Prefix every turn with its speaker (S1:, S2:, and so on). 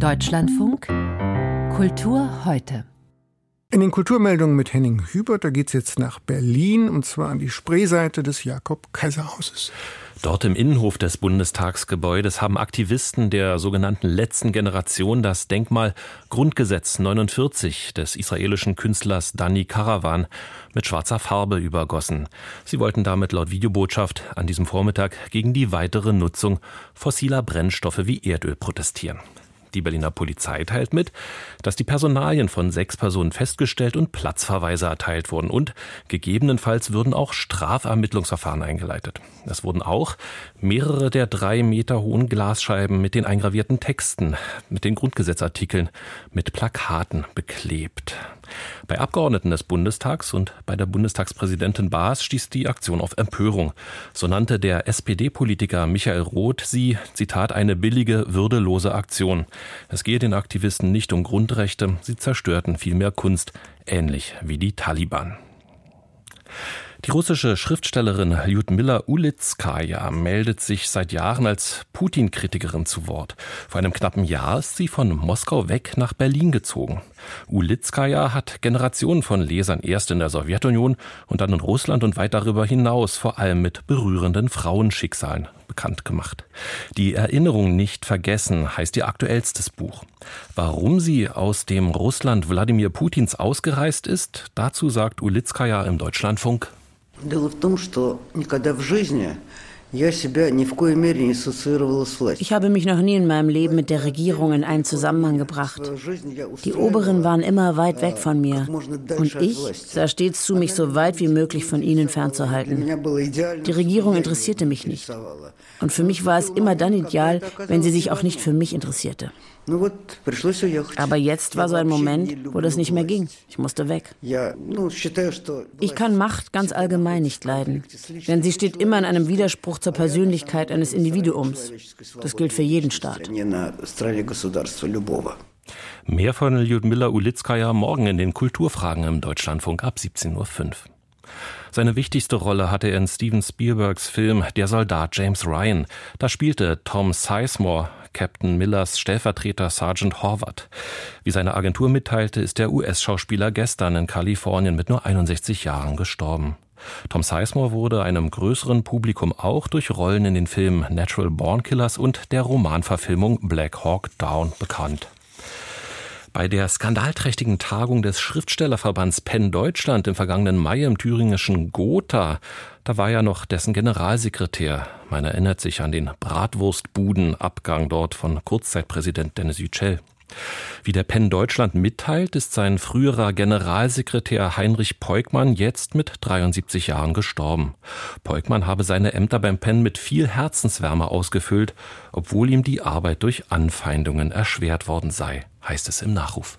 S1: Deutschlandfunk Kultur heute.
S2: In den Kulturmeldungen mit Henning Hubert, da geht es jetzt nach Berlin und zwar an die Spreeseite des Jakob-Kaiser-Hauses.
S3: Dort im Innenhof des Bundestagsgebäudes haben Aktivisten der sogenannten letzten Generation das Denkmal Grundgesetz 49 des israelischen Künstlers Dani Karawan mit schwarzer Farbe übergossen. Sie wollten damit laut Videobotschaft an diesem Vormittag gegen die weitere Nutzung fossiler Brennstoffe wie Erdöl protestieren. Die Berliner Polizei teilt mit, dass die Personalien von sechs Personen festgestellt und Platzverweise erteilt wurden und gegebenenfalls würden auch Strafermittlungsverfahren eingeleitet. Es wurden auch mehrere der drei Meter hohen Glasscheiben mit den eingravierten Texten, mit den Grundgesetzartikeln, mit Plakaten beklebt. Bei Abgeordneten des Bundestags und bei der Bundestagspräsidentin Baas stieß die Aktion auf Empörung. So nannte der SPD-Politiker Michael Roth sie, Zitat, eine billige, würdelose Aktion. Es gehe den Aktivisten nicht um Grundrechte, sie zerstörten vielmehr Kunst, ähnlich wie die Taliban. Die russische Schriftstellerin Lyudmila Ulitskaya meldet sich seit Jahren als Putin-Kritikerin zu Wort. Vor einem knappen Jahr ist sie von Moskau weg nach Berlin gezogen. Ulitskaya hat Generationen von Lesern erst in der Sowjetunion und dann in Russland und weit darüber hinaus vor allem mit berührenden Frauenschicksalen bekannt gemacht. Die Erinnerung nicht vergessen heißt ihr aktuellstes Buch. Warum sie aus dem Russland Wladimir Putins ausgereist ist, dazu sagt Ulitskaya im Deutschlandfunk
S4: Дело в том, что никогда в жизни ich
S5: habe mich noch nie in meinem Leben mit der Regierung in einen Zusammenhang gebracht. Die Oberen waren immer weit weg von mir. Und ich sah stets zu, mich so weit wie möglich von ihnen fernzuhalten. Die Regierung interessierte mich nicht. Und für mich war es immer dann ideal, wenn sie sich auch nicht für mich interessierte. Aber jetzt war so ein Moment, wo das nicht mehr ging. Ich musste weg. Ich kann Macht ganz allgemein nicht leiden, denn sie steht immer in einem Widerspruch zur Persönlichkeit eines Individuums. Das gilt für jeden Staat.
S3: Mehr von Lyudmila Ulitskaya morgen in den Kulturfragen im Deutschlandfunk ab 17.05 Uhr. Seine wichtigste Rolle hatte er in Steven Spielbergs Film Der Soldat James Ryan. Da spielte Tom Sizemore Captain Millers Stellvertreter Sergeant Horvath. Wie seine Agentur mitteilte, ist der US-Schauspieler gestern in Kalifornien mit nur 61 Jahren gestorben. Tom Sizemore wurde einem größeren Publikum auch durch Rollen in den Filmen Natural Born Killers und der Romanverfilmung Black Hawk Down bekannt. Bei der skandalträchtigen Tagung des Schriftstellerverbands Penn Deutschland im vergangenen Mai im thüringischen Gotha, da war ja noch dessen Generalsekretär. Man erinnert sich an den Bratwurstbudenabgang dort von Kurzzeitpräsident Dennis Yücel. Wie der Penn Deutschland mitteilt, ist sein früherer Generalsekretär Heinrich Peukmann jetzt mit 73 Jahren gestorben. Peukmann habe seine Ämter beim Penn mit viel Herzenswärme ausgefüllt, obwohl ihm die Arbeit durch Anfeindungen erschwert worden sei, heißt es im Nachruf.